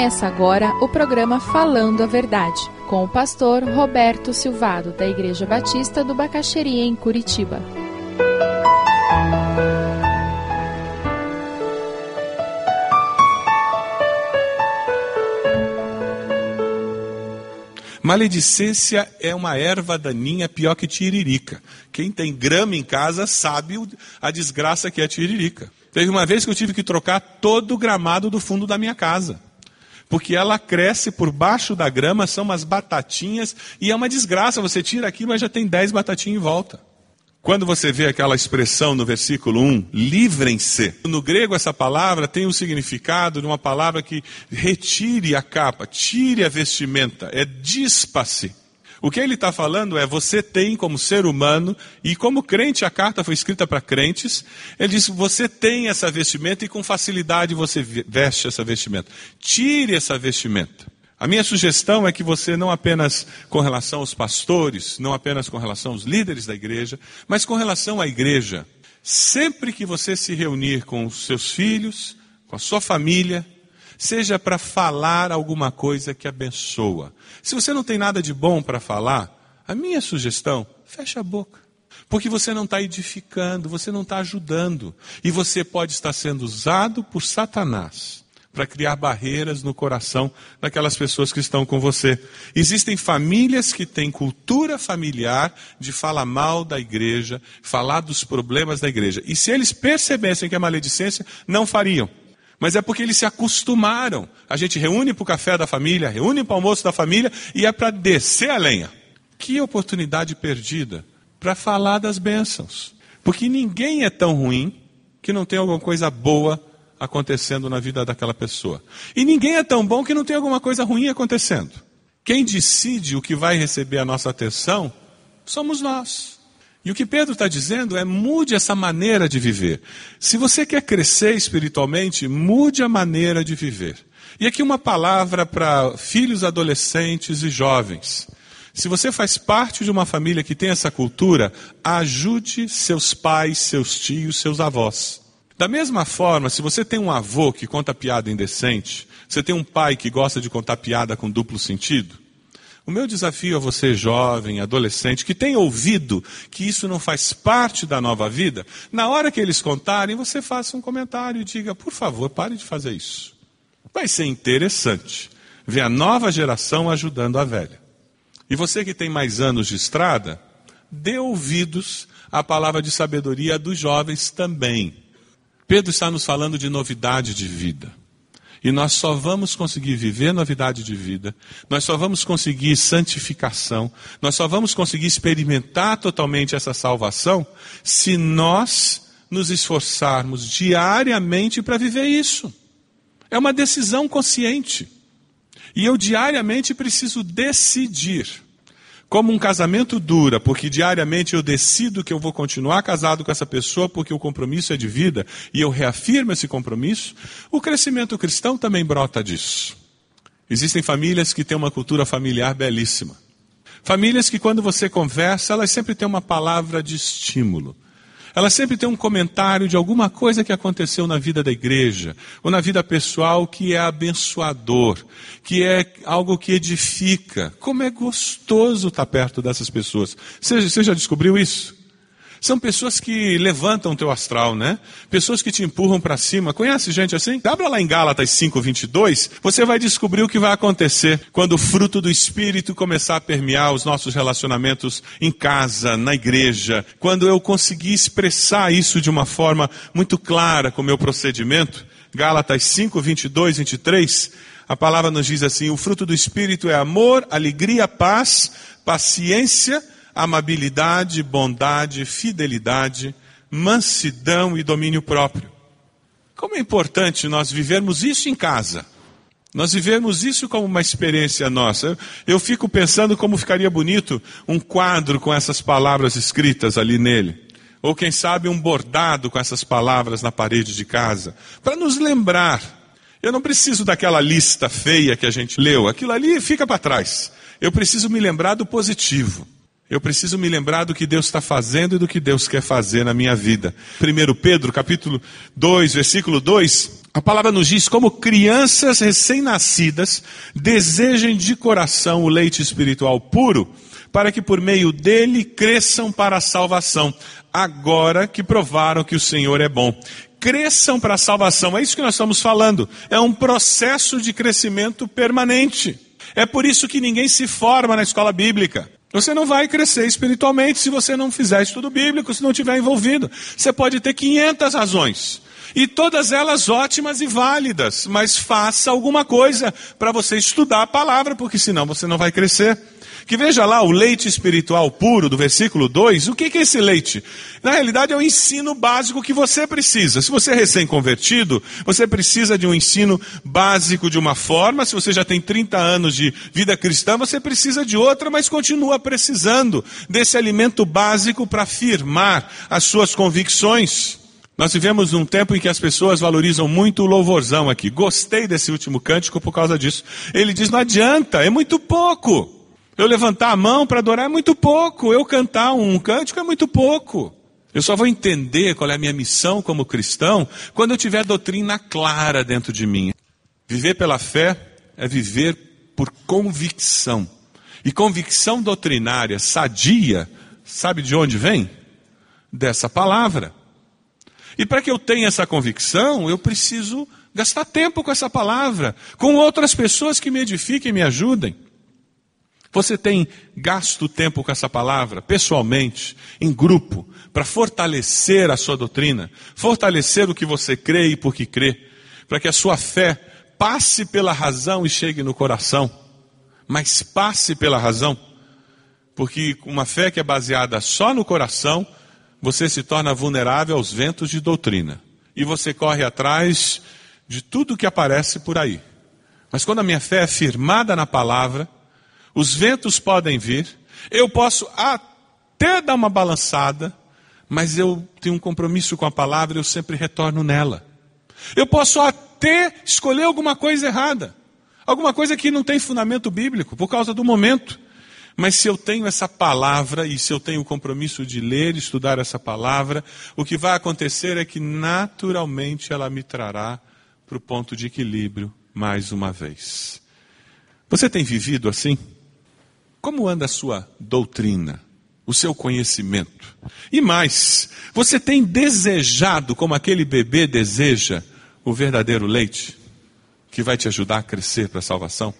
Começa agora o programa Falando a Verdade, com o pastor Roberto Silvado, da Igreja Batista do Bacaxeria, em Curitiba. Maledicência é uma erva daninha pior que tiririca. Quem tem grama em casa sabe a desgraça que é tiririca. Teve uma vez que eu tive que trocar todo o gramado do fundo da minha casa porque ela cresce por baixo da grama, são umas batatinhas, e é uma desgraça, você tira aqui, mas já tem dez batatinhas em volta. Quando você vê aquela expressão no versículo 1, livrem-se. No grego, essa palavra tem o significado de uma palavra que retire a capa, tire a vestimenta, é dispa-se. O que ele está falando é: você tem como ser humano, e como crente, a carta foi escrita para crentes, ele diz: você tem essa vestimenta e com facilidade você veste essa vestimenta. Tire essa vestimenta. A minha sugestão é que você, não apenas com relação aos pastores, não apenas com relação aos líderes da igreja, mas com relação à igreja, sempre que você se reunir com os seus filhos, com a sua família, seja para falar alguma coisa que abençoa. Se você não tem nada de bom para falar, a minha sugestão, fecha a boca. Porque você não está edificando, você não está ajudando. E você pode estar sendo usado por Satanás para criar barreiras no coração daquelas pessoas que estão com você. Existem famílias que têm cultura familiar de falar mal da igreja, falar dos problemas da igreja. E se eles percebessem que é maledicência, não fariam mas é porque eles se acostumaram. A gente reúne para o café da família, reúne para o almoço da família e é para descer a lenha. Que oportunidade perdida para falar das bênçãos. Porque ninguém é tão ruim que não tem alguma coisa boa acontecendo na vida daquela pessoa. E ninguém é tão bom que não tem alguma coisa ruim acontecendo. Quem decide o que vai receber a nossa atenção somos nós. E o que Pedro está dizendo é mude essa maneira de viver. Se você quer crescer espiritualmente, mude a maneira de viver. E aqui uma palavra para filhos, adolescentes e jovens. Se você faz parte de uma família que tem essa cultura, ajude seus pais, seus tios, seus avós. Da mesma forma, se você tem um avô que conta piada indecente, você tem um pai que gosta de contar piada com duplo sentido, o meu desafio a você, jovem, adolescente, que tem ouvido que isso não faz parte da nova vida, na hora que eles contarem, você faça um comentário e diga, por favor, pare de fazer isso. Vai ser interessante ver a nova geração ajudando a velha. E você que tem mais anos de estrada, dê ouvidos à palavra de sabedoria dos jovens também. Pedro está nos falando de novidade de vida. E nós só vamos conseguir viver novidade de vida, nós só vamos conseguir santificação, nós só vamos conseguir experimentar totalmente essa salvação se nós nos esforçarmos diariamente para viver isso. É uma decisão consciente. E eu diariamente preciso decidir. Como um casamento dura, porque diariamente eu decido que eu vou continuar casado com essa pessoa porque o compromisso é de vida e eu reafirmo esse compromisso, o crescimento cristão também brota disso. Existem famílias que têm uma cultura familiar belíssima. Famílias que, quando você conversa, elas sempre têm uma palavra de estímulo. Ela sempre tem um comentário de alguma coisa que aconteceu na vida da igreja, ou na vida pessoal que é abençoador, que é algo que edifica. Como é gostoso estar perto dessas pessoas. Você, você já descobriu isso? São pessoas que levantam o teu astral, né? Pessoas que te empurram para cima. Conhece gente assim? Abra lá em Gálatas 5:22, você vai descobrir o que vai acontecer quando o fruto do espírito começar a permear os nossos relacionamentos em casa, na igreja, quando eu conseguir expressar isso de uma forma muito clara com o meu procedimento. Gálatas 5, 22, 23, a palavra nos diz assim: o fruto do Espírito é amor, alegria, paz, paciência, amabilidade, bondade, fidelidade, mansidão e domínio próprio. Como é importante nós vivermos isso em casa. Nós vivemos isso como uma experiência nossa. Eu fico pensando como ficaria bonito um quadro com essas palavras escritas ali nele. Ou quem sabe um bordado com essas palavras na parede de casa. Para nos lembrar. Eu não preciso daquela lista feia que a gente leu. Aquilo ali fica para trás. Eu preciso me lembrar do positivo. Eu preciso me lembrar do que Deus está fazendo e do que Deus quer fazer na minha vida. 1 Pedro, capítulo 2, versículo 2, A palavra nos diz como crianças recém-nascidas desejem de coração o leite espiritual puro, para que por meio dele cresçam para a salvação, agora que provaram que o Senhor é bom. Cresçam para a salvação, é isso que nós estamos falando. É um processo de crescimento permanente. É por isso que ninguém se forma na escola bíblica. Você não vai crescer espiritualmente se você não fizer estudo bíblico, se não estiver envolvido. Você pode ter 500 razões. E todas elas ótimas e válidas, mas faça alguma coisa para você estudar a palavra, porque senão você não vai crescer. Que veja lá o leite espiritual puro do versículo 2. O que é esse leite? Na realidade é o ensino básico que você precisa. Se você é recém-convertido, você precisa de um ensino básico de uma forma. Se você já tem 30 anos de vida cristã, você precisa de outra, mas continua precisando desse alimento básico para firmar as suas convicções. Nós vivemos num tempo em que as pessoas valorizam muito o louvorzão aqui. Gostei desse último cântico por causa disso. Ele diz: não adianta, é muito pouco. Eu levantar a mão para adorar é muito pouco. Eu cantar um cântico é muito pouco. Eu só vou entender qual é a minha missão como cristão quando eu tiver doutrina clara dentro de mim. Viver pela fé é viver por convicção. E convicção doutrinária, sadia, sabe de onde vem? Dessa palavra. E para que eu tenha essa convicção, eu preciso gastar tempo com essa palavra, com outras pessoas que me edifiquem e me ajudem. Você tem gasto tempo com essa palavra, pessoalmente, em grupo, para fortalecer a sua doutrina, fortalecer o que você crê e por que crê, para que a sua fé passe pela razão e chegue no coração, mas passe pela razão, porque uma fé que é baseada só no coração você se torna vulnerável aos ventos de doutrina. E você corre atrás de tudo que aparece por aí. Mas quando a minha fé é firmada na palavra, os ventos podem vir, eu posso até dar uma balançada, mas eu tenho um compromisso com a palavra, eu sempre retorno nela. Eu posso até escolher alguma coisa errada, alguma coisa que não tem fundamento bíblico, por causa do momento. Mas se eu tenho essa palavra e se eu tenho o compromisso de ler estudar essa palavra, o que vai acontecer é que naturalmente ela me trará para o ponto de equilíbrio mais uma vez. Você tem vivido assim? Como anda a sua doutrina, o seu conhecimento? E mais, você tem desejado, como aquele bebê deseja, o verdadeiro leite que vai te ajudar a crescer para a salvação?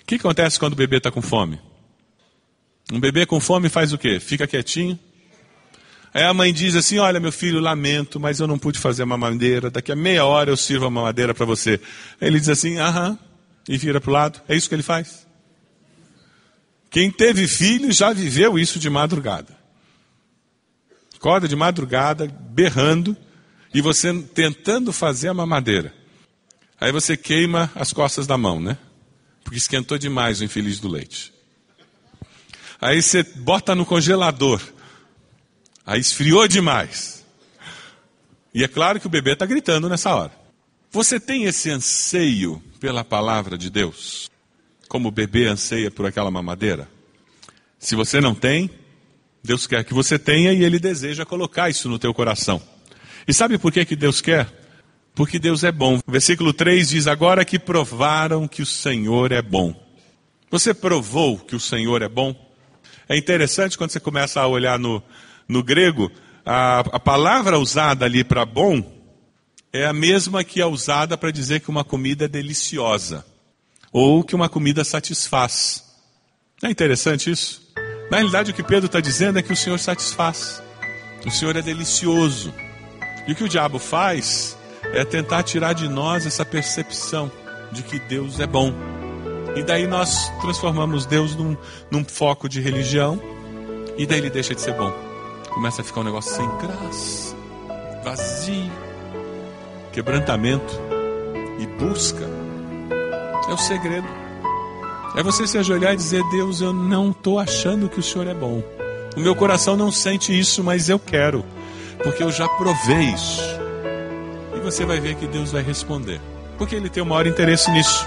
O que acontece quando o bebê está com fome? Um bebê com fome faz o quê? Fica quietinho. Aí a mãe diz assim: Olha, meu filho, lamento, mas eu não pude fazer uma mamadeira. Daqui a meia hora eu sirvo a mamadeira para você. Ele diz assim: Aham. E vira para o lado. É isso que ele faz. Quem teve filho já viveu isso de madrugada. Acorda de madrugada, berrando, e você tentando fazer a mamadeira. Aí você queima as costas da mão, né? porque esquentou demais o infeliz do leite. Aí você bota no congelador, aí esfriou demais. E é claro que o bebê está gritando nessa hora. Você tem esse anseio pela palavra de Deus, como o bebê anseia por aquela mamadeira? Se você não tem, Deus quer que você tenha e Ele deseja colocar isso no teu coração. E sabe por que, que Deus quer? porque Deus é bom. Versículo 3 diz: Agora que provaram que o Senhor é bom. Você provou que o Senhor é bom? É interessante quando você começa a olhar no, no grego, a, a palavra usada ali para bom é a mesma que é usada para dizer que uma comida é deliciosa ou que uma comida satisfaz. Não é interessante isso? Na realidade, o que Pedro está dizendo é que o Senhor satisfaz, o Senhor é delicioso. E o que o diabo faz é tentar tirar de nós essa percepção de que Deus é bom. E daí nós transformamos Deus num, num foco de religião, e daí ele deixa de ser bom. Começa a ficar um negócio sem graça, vazio, quebrantamento e busca. É o segredo. É você se ajoelhar e dizer: Deus, eu não estou achando que o Senhor é bom. O meu coração não sente isso, mas eu quero, porque eu já provei isso você vai ver que Deus vai responder. Porque Ele tem o maior interesse nisso.